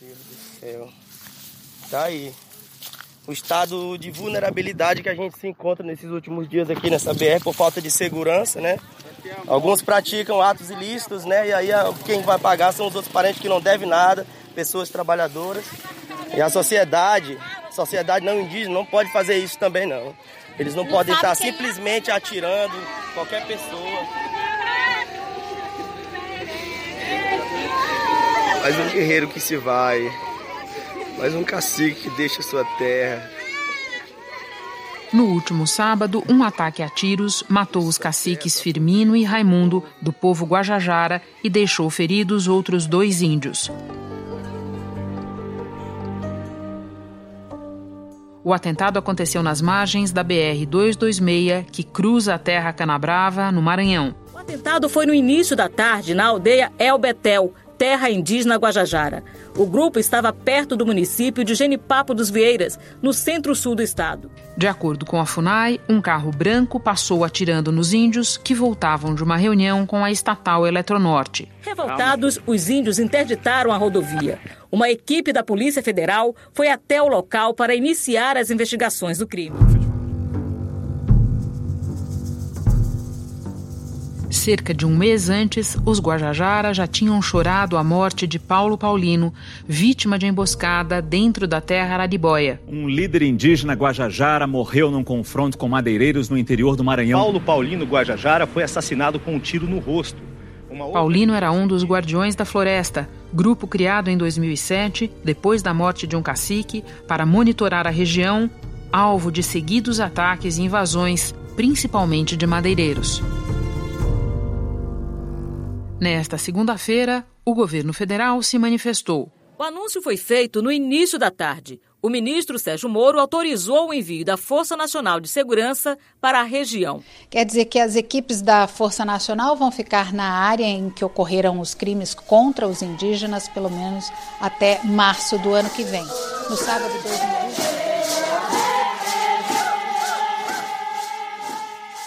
Deus do céu. Tá aí. O estado de vulnerabilidade que a gente se encontra nesses últimos dias aqui nessa BR por falta de segurança, né? Alguns praticam atos ilícitos, né? E aí quem vai pagar são os outros parentes que não devem nada, pessoas trabalhadoras. E a sociedade, a sociedade não indígena não pode fazer isso também não. Eles não, não podem estar simplesmente atirando qualquer pessoa. Mais um guerreiro que se vai, mais um cacique que deixa sua terra. No último sábado, um ataque a tiros matou os caciques Firmino e Raimundo, do povo Guajajara, e deixou feridos outros dois índios. O atentado aconteceu nas margens da BR-226, que cruza a terra Canabrava, no Maranhão. O atentado foi no início da tarde na aldeia El Betel, terra indígena Guajajara. O grupo estava perto do município de Genipapo dos Vieiras, no centro-sul do estado. De acordo com a FUNAI, um carro branco passou atirando nos índios que voltavam de uma reunião com a estatal Eletronorte. Revoltados, os índios interditaram a rodovia. Uma equipe da Polícia Federal foi até o local para iniciar as investigações do crime. Cerca de um mês antes, os Guajajara já tinham chorado a morte de Paulo Paulino, vítima de emboscada dentro da terra Araribóia. Um líder indígena Guajajara morreu num confronto com madeireiros no interior do Maranhão. Paulo Paulino Guajajara foi assassinado com um tiro no rosto. Paulino era um dos Guardiões da Floresta, grupo criado em 2007, depois da morte de um cacique, para monitorar a região, alvo de seguidos ataques e invasões, principalmente de madeireiros. Nesta segunda-feira, o governo federal se manifestou. O anúncio foi feito no início da tarde. O ministro Sérgio Moro autorizou o envio da Força Nacional de Segurança para a região. Quer dizer que as equipes da Força Nacional vão ficar na área em que ocorreram os crimes contra os indígenas, pelo menos até março do ano que vem. No sábado, 2020.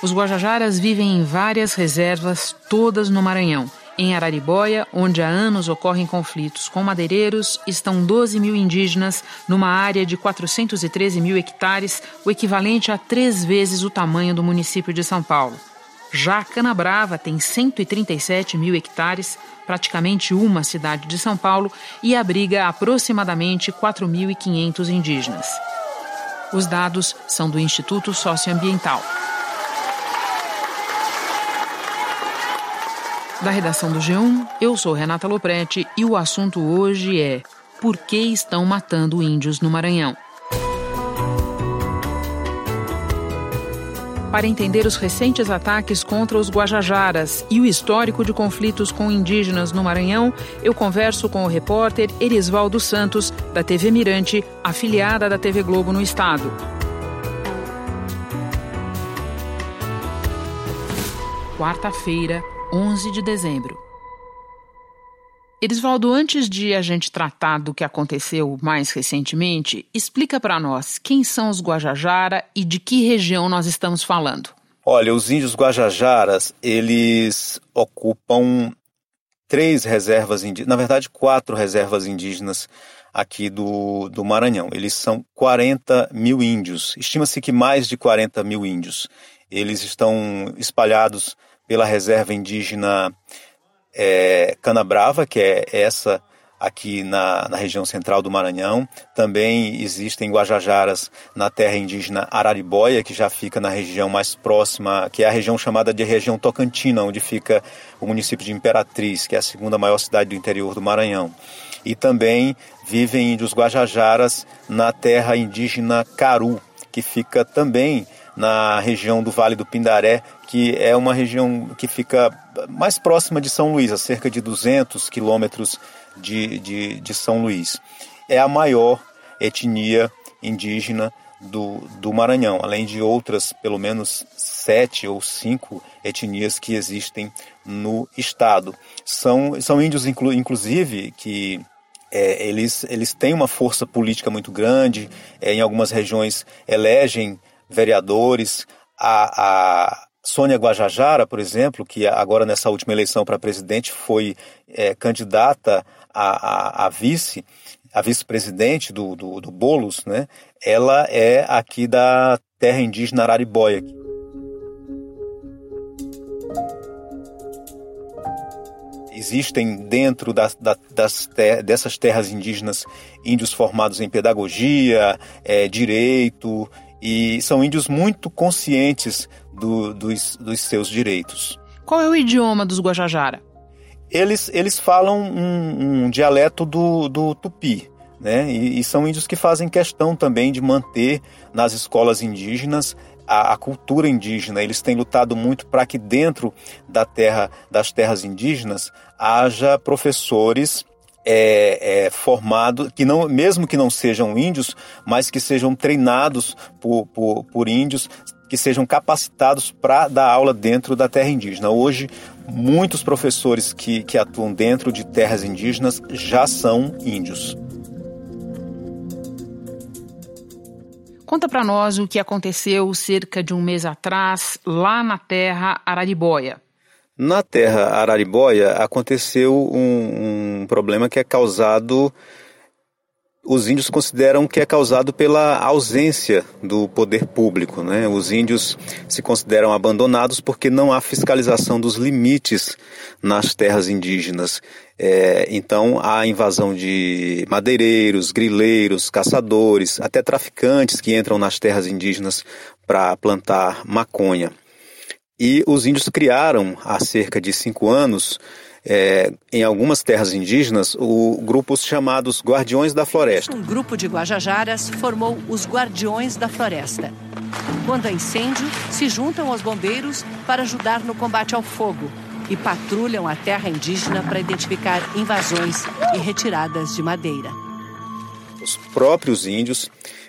Os Guajajaras vivem em várias reservas, todas no Maranhão. Em Araribóia, onde há anos ocorrem conflitos com madeireiros, estão 12 mil indígenas numa área de 413 mil hectares, o equivalente a três vezes o tamanho do município de São Paulo. Já Canabrava tem 137 mil hectares, praticamente uma cidade de São Paulo, e abriga aproximadamente 4.500 indígenas. Os dados são do Instituto Socioambiental. Da redação do G1, eu sou Renata Loprete e o assunto hoje é: por que estão matando índios no Maranhão? Para entender os recentes ataques contra os Guajajaras e o histórico de conflitos com indígenas no Maranhão, eu converso com o repórter Erisvaldo Santos, da TV Mirante, afiliada da TV Globo no estado. Quarta-feira, 11 de dezembro. Erisvaldo, antes de a gente tratar do que aconteceu mais recentemente, explica para nós quem são os Guajajara e de que região nós estamos falando. Olha, os índios Guajajaras, eles ocupam três reservas indígenas, na verdade quatro reservas indígenas aqui do, do Maranhão. Eles são 40 mil índios, estima-se que mais de 40 mil índios. Eles estão espalhados pela reserva indígena é, Canabrava, que é essa aqui na, na, região central do Maranhão. Também existem Guajajaras na terra indígena Araribóia, que já fica na região mais próxima, que é a região chamada de região Tocantina, onde fica o município de Imperatriz, que é a segunda maior cidade do interior do Maranhão. E também vivem índios Guajajaras na terra indígena Caru, que fica também na região do Vale do Pindaré, que é uma região que fica mais próxima de São Luís, a cerca de 200 quilômetros de, de, de São Luís. É a maior etnia indígena do, do Maranhão, além de outras, pelo menos sete ou cinco etnias que existem no estado. São, são índios, inclu, inclusive, que é, eles, eles têm uma força política muito grande, é, em algumas regiões elegem vereadores, a, a Sônia Guajajara, por exemplo, que agora nessa última eleição para presidente foi é, candidata a, a, a vice, a vice-presidente do, do, do Boulos, né, ela é aqui da terra indígena Araribóia. Existem dentro das, das ter, dessas terras indígenas índios formados em pedagogia, é, direito, e são índios muito conscientes do, dos, dos seus direitos. Qual é o idioma dos Guajajara? Eles, eles falam um, um dialeto do, do tupi, né? E, e, são índios que fazem questão também de manter nas escolas indígenas a, a cultura indígena. Eles têm lutado muito para que dentro da terra, das terras indígenas haja professores é, é, formados, que não, mesmo que não sejam índios, mas que sejam treinados por, por, por índios, que sejam capacitados para dar aula dentro da terra indígena. Hoje, muitos professores que, que atuam dentro de terras indígenas já são índios. Conta para nós o que aconteceu cerca de um mês atrás lá na terra Araribóia. Na terra Araribóia aconteceu um, um problema que é causado os índios consideram que é causado pela ausência do poder público. Né? Os índios se consideram abandonados porque não há fiscalização dos limites nas terras indígenas. É, então há invasão de madeireiros, grileiros, caçadores, até traficantes que entram nas terras indígenas para plantar maconha. E os índios criaram, há cerca de cinco anos, é, em algumas terras indígenas, o grupos chamados Guardiões da Floresta. Um grupo de Guajajaras formou os Guardiões da Floresta. Quando há incêndio, se juntam aos bombeiros para ajudar no combate ao fogo e patrulham a terra indígena para identificar invasões e retiradas de madeira. Os próprios índios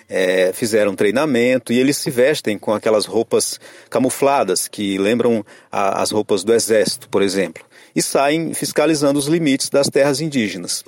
é, fizeram treinamento e eles se vestem com aquelas roupas camufladas que lembram a, as roupas do exército, por exemplo e saem fiscalizando os limites das terras indígenas.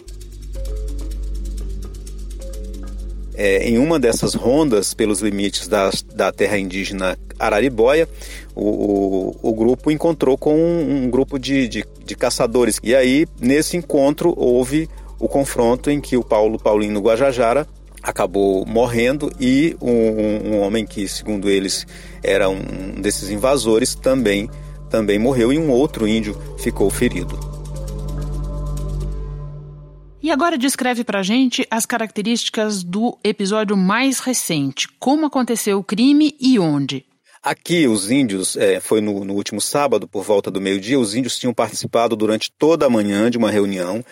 É, em uma dessas rondas pelos limites da, da terra indígena Araribóia, o, o, o grupo encontrou com um, um grupo de, de, de, caçadores. E aí, nesse encontro, houve o confronto em que o Paulo Paulino Guajajara acabou morrendo e um, um homem que, segundo eles, era um desses invasores também também morreu e um outro índio ficou ferido. E agora descreve pra gente as características do episódio mais recente. Como aconteceu o crime e onde? Aqui, os índios, é, foi no, no, último sábado, por volta do meio-dia, os índios tinham participado durante toda a manhã de uma reunião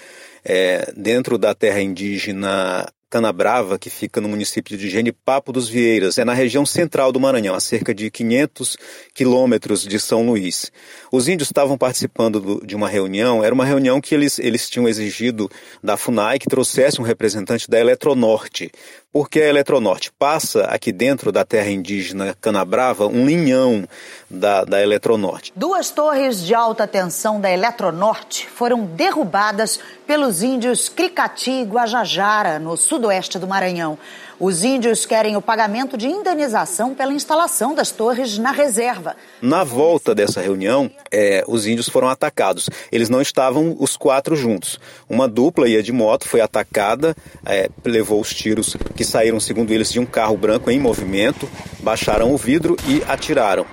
é, dentro da terra indígena Canabrava, que fica no município de Genipapo dos Vieiras, é na região central do Maranhão, a cerca de 500 quilômetros de São Luís. Os índios estavam participando do, de uma reunião, era uma reunião que eles, eles tinham exigido da FUNAI que trouxesse um representante da Eletronorte, porque a Eletronorte passa aqui dentro da terra indígena Canabrava um linhão da, da Eletronorte. Duas torres de alta tensão da Eletronorte foram derrubadas pelos índios Cricati e Guajajara, no sudoeste do Maranhão. Os índios querem o pagamento de indenização pela instalação das torres na reserva. Na volta dessa reunião, é, os índios foram atacados. Eles não estavam os quatro juntos. Uma dupla ia de moto, foi atacada, é, levou os tiros que saíram, segundo eles, de um carro branco em movimento, baixaram o vidro e atiraram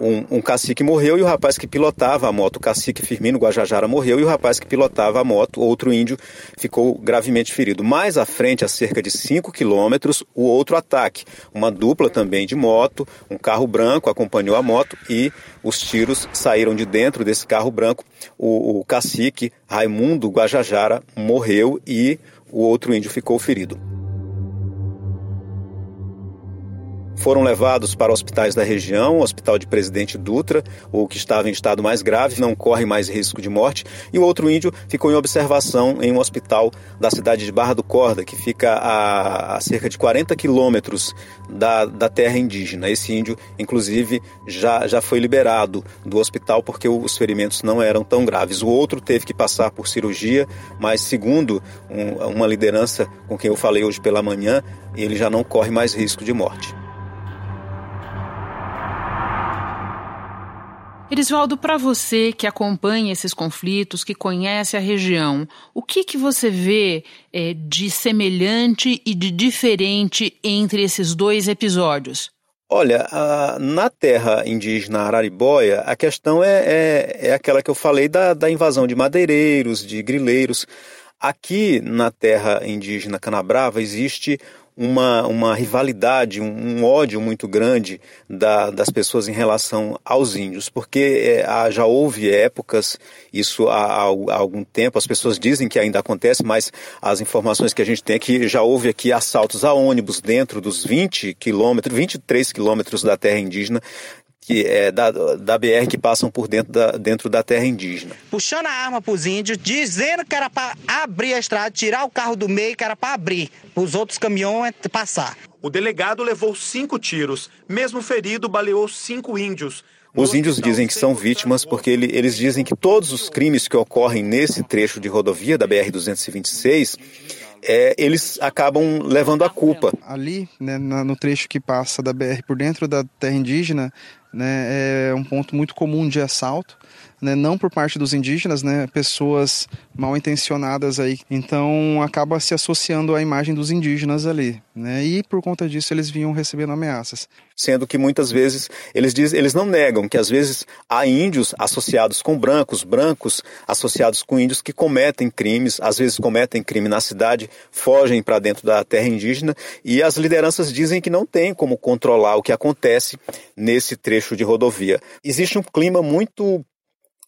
um, um, cacique morreu e o rapaz que pilotava a moto, o cacique Firmino Guajajara morreu e o rapaz que pilotava a moto, outro índio, ficou gravemente ferido. Mais à frente, a cerca de 5 quilômetros, o outro ataque. Uma dupla também de moto, um carro branco acompanhou a moto e os tiros saíram de dentro desse carro branco. O, o cacique Raimundo Guajajara morreu e o outro índio ficou ferido. Foram levados para hospitais da região, o Hospital de Presidente Dutra, o que estava em estado mais grave, não corre mais risco de morte, e o outro índio ficou em observação em um hospital da cidade de Barra do Corda, que fica a, a cerca de 40 quilômetros da, da terra indígena. Esse índio, inclusive, já, já foi liberado do hospital porque os ferimentos não eram tão graves. O outro teve que passar por cirurgia, mas segundo um, uma liderança com quem eu falei hoje pela manhã, ele já não corre mais risco de morte. Erisvaldo, para você que acompanha esses conflitos, que conhece a região, o que, que você vê é, de semelhante e de diferente entre esses dois episódios? Olha, a, na terra indígena Araribóia, a questão é, é, é aquela que eu falei da, da invasão de madeireiros, de grileiros. Aqui na terra indígena Canabrava existe uma, uma rivalidade, um, um ódio muito grande da, das pessoas em relação aos índios, porque é, já houve épocas, isso há, há, há, algum tempo, as pessoas dizem que ainda acontece, mas as informações que a gente tem é que já houve aqui assaltos a ônibus dentro dos 20 quilômetros, 23 quilômetros da terra indígena, que é da, da BR que passam por dentro da, dentro da terra indígena. Puxando a arma para os índios, dizendo que era para abrir a estrada, tirar o carro do meio, que era para abrir, para os outros caminhões passar. O delegado levou cinco tiros. Mesmo ferido, baleou cinco índios. Os índios dizem que são vítimas porque ele, eles dizem que todos os crimes que ocorrem nesse trecho de rodovia da BR-226 é, eles acabam levando a culpa. Ali, né, no trecho que passa da BR por dentro da terra indígena, né, é um ponto muito comum de assalto né, não por parte dos indígenas, né, pessoas mal intencionadas aí. Então acaba se associando à imagem dos indígenas ali, né, e por conta disso eles vinham recebendo ameaças. Sendo que muitas vezes eles dizem, eles não negam que às vezes há índios associados com brancos, brancos associados com índios que cometem crimes, às vezes cometem crime na cidade, fogem para dentro da terra indígena e as lideranças dizem que não tem como controlar o que acontece nesse trecho de rodovia. Existe um clima muito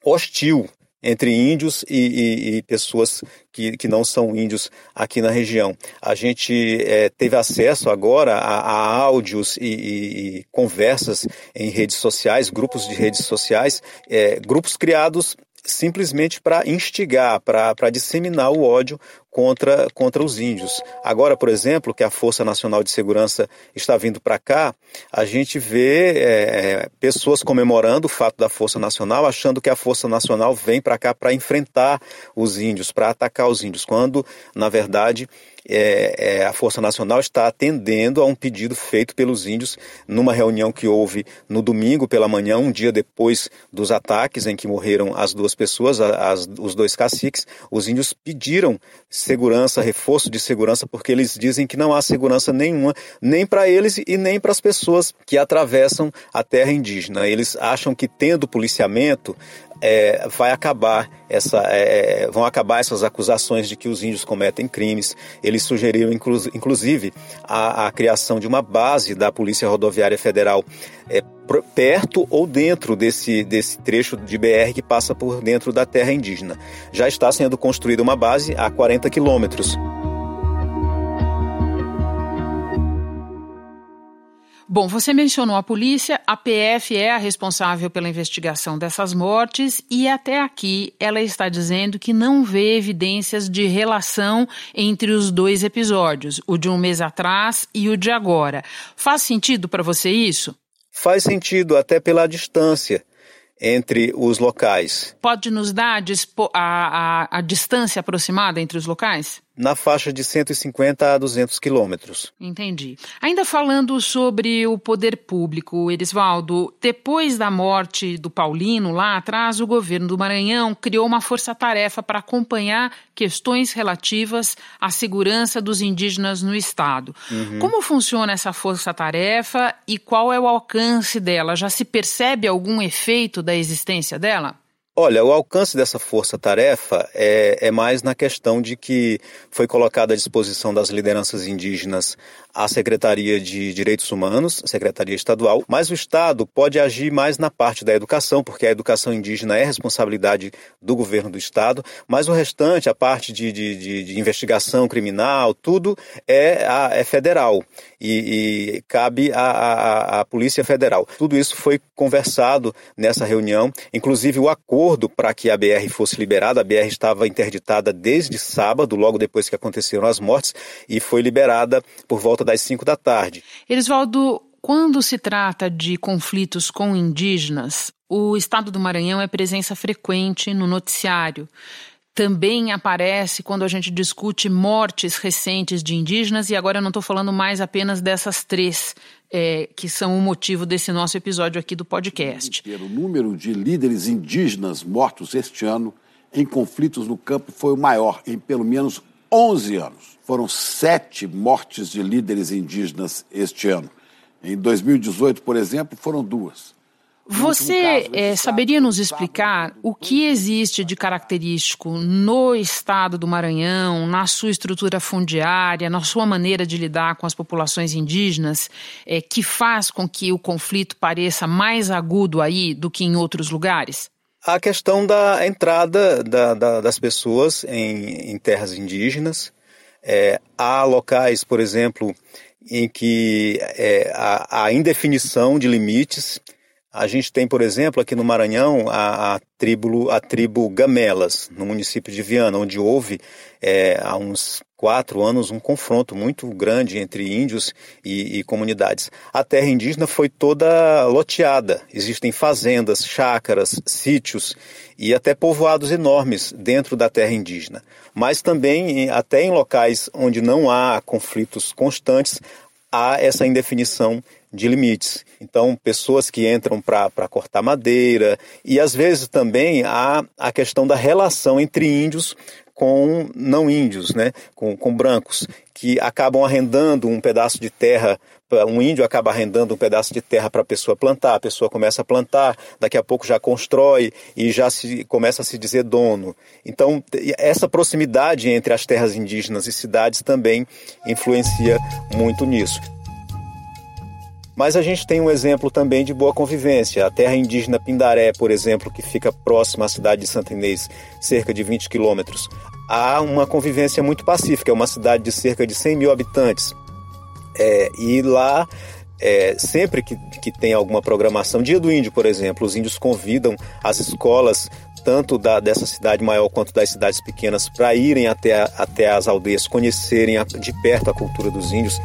hostil entre índios e, e, e pessoas que, que, não são índios aqui na região. A gente é, teve acesso agora a, a áudios e, e, conversas em redes sociais, grupos de redes sociais, é, grupos criados simplesmente para instigar, para disseminar o ódio contra, contra os índios. Agora, por exemplo, que a Força Nacional de Segurança está vindo para cá, a gente vê é, é, pessoas comemorando o fato da Força Nacional, achando que a Força Nacional vem para cá para enfrentar os índios, para atacar os índios, quando, na verdade, é, é, a Força Nacional está atendendo a um pedido feito pelos índios numa reunião que houve no domingo pela manhã, um dia depois dos ataques em que morreram as duas pessoas, as, os dois caciques. Os índios pediram segurança, reforço de segurança, porque eles dizem que não há segurança nenhuma, nem para eles e nem para as pessoas que atravessam a terra indígena. Eles acham que tendo policiamento, é, vai acabar essa, é, vão acabar essas acusações de que os índios cometem crimes. Eles sugeriram, inclu inclusive, a, a, criação de uma base da Polícia Rodoviária Federal é, perto ou dentro desse, desse trecho de BR que passa por dentro da terra indígena. Já está sendo construída uma base a 40 quilômetros. Bom, você mencionou a polícia, a PF é a responsável pela investigação dessas mortes e até aqui ela está dizendo que não vê evidências de relação entre os dois episódios, o de um mês atrás e o de agora. Faz sentido para você isso? Faz sentido, até pela distância entre os locais. Pode nos dar a, a, a distância aproximada entre os locais? Na faixa de 150 a 200 quilômetros. Entendi. Ainda falando sobre o poder público, Erisvaldo, depois da morte do Paulino, lá atrás, o governo do Maranhão criou uma força-tarefa para acompanhar questões relativas à segurança dos indígenas no estado. Uhum. Como funciona essa força-tarefa e qual é o alcance dela? Já se percebe algum efeito da existência dela? Olha, o alcance dessa força-tarefa é, é, mais na questão de que foi colocada à disposição das lideranças indígenas a Secretaria de Direitos Humanos, Secretaria Estadual, mas o Estado pode agir mais na parte da educação, porque a educação indígena é responsabilidade do governo do Estado, mas o restante, a parte de, de, de, de investigação criminal, tudo é, a, é federal e, e cabe à Polícia Federal. Tudo isso foi conversado nessa reunião, inclusive o acordo para que a BR fosse liberada, a BR estava interditada desde sábado, logo depois que aconteceram as mortes, e foi liberada por volta das 5 da tarde. Erisvaldo, quando se trata de conflitos com indígenas, o estado do Maranhão é presença frequente no noticiário. Também aparece quando a gente discute mortes recentes de indígenas, e agora eu não estou falando mais apenas dessas três é, que são o motivo desse nosso episódio aqui do podcast. O número de líderes indígenas mortos este ano em conflitos no campo foi o maior em pelo menos 11 anos. Foram sete mortes de líderes indígenas este ano. Em 2018, por exemplo, foram duas. Você é, saberia nos explicar o que existe de característico no estado do Maranhão, na sua estrutura fundiária, na sua maneira de lidar com as populações indígenas, é, que faz com que o conflito pareça mais agudo aí do que em outros lugares? A questão da entrada da, da, das pessoas em, em terras indígenas. É, há locais, por exemplo, em que é, há, há indefinição de limites a gente tem, por exemplo, aqui no Maranhão, a, a, tribo, a tribo Gamelas, no município de Viana, onde houve é, há uns quatro anos um confronto muito grande entre índios e, e, comunidades. A terra indígena foi toda loteada. Existem fazendas, chácaras, sítios e até povoados enormes dentro da terra indígena. Mas também, até em locais onde não há conflitos constantes, há essa indefinição de limites. Então, pessoas que entram para cortar madeira, e às vezes também há a questão da relação entre índios com não índios, né? com, com brancos, que acabam arrendando um pedaço de terra. Um índio acaba arrendando um pedaço de terra para a pessoa plantar, a pessoa começa a plantar, daqui a pouco já constrói e já se começa a se dizer dono. Então, essa proximidade entre as terras indígenas e cidades também influencia muito nisso. Mas a gente tem um exemplo também de boa convivência. A terra indígena Pindaré, por exemplo, que fica próxima à cidade de Santa Inês, cerca de 20 quilômetros, há uma convivência muito pacífica. É uma cidade de cerca de 100 mil habitantes. É, e lá, é, sempre que, que tem alguma programação, Dia do Índio, por exemplo, os índios convidam as escolas tanto da, dessa cidade maior quanto das cidades pequenas para irem até, até as aldeias, conhecerem a, de perto a cultura dos índios.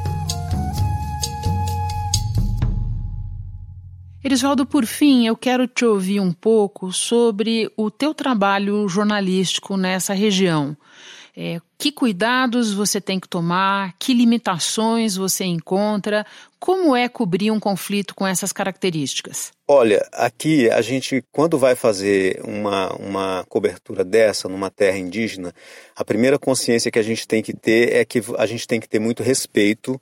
Erisvaldo, por fim, eu quero te ouvir um pouco sobre o teu trabalho jornalístico nessa região. É, que cuidados você tem que tomar? Que limitações você encontra? Como é cobrir um conflito com essas características? Olha, aqui a gente, quando vai fazer uma, uma cobertura dessa numa terra indígena, a primeira consciência que a gente tem que ter é que a gente tem que ter muito respeito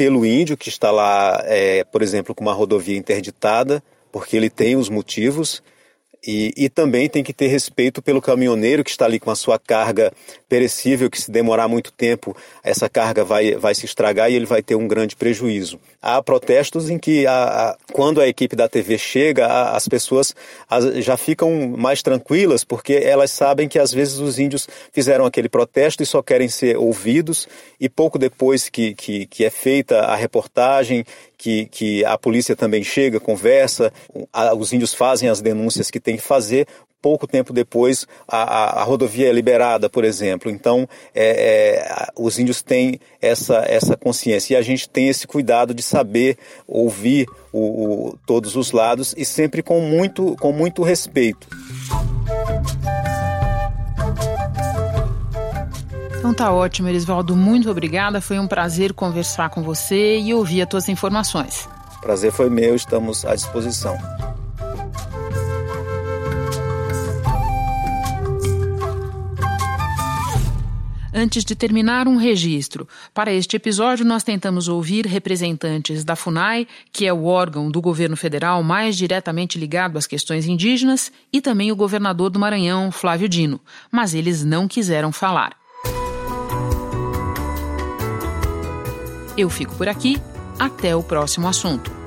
pelo índio que está lá, é, por exemplo, com uma rodovia interditada, porque ele tem os motivos, e, e, também tem que ter respeito pelo caminhoneiro que está ali com a sua carga perecível, que se demorar muito tempo, essa carga vai, vai se estragar e ele vai ter um grande prejuízo. Há protestos em que, a, a, quando a equipe da TV chega, a, as pessoas já ficam mais tranquilas, porque elas sabem que às vezes os índios fizeram aquele protesto e só querem ser ouvidos, e pouco depois que, que, que é feita a reportagem que, que a polícia também chega, conversa, os índios fazem as denúncias que tem que fazer, pouco tempo depois a, a, a, rodovia é liberada, por exemplo. Então, é, é, os índios têm essa, essa consciência e a gente tem esse cuidado de saber ouvir o, o, todos os lados e sempre com muito, com muito respeito. Então tá ótimo, Erisvaldo. Muito obrigada. Foi um prazer conversar com você e ouvir as tuas informações. Prazer foi meu, estamos à disposição. Antes de terminar, um registro. Para este episódio, nós tentamos ouvir representantes da FUNAI, que é o órgão do governo federal mais diretamente ligado às questões indígenas, e também o governador do Maranhão, Flávio Dino, mas eles não quiseram falar. Eu fico por aqui. Até o próximo assunto.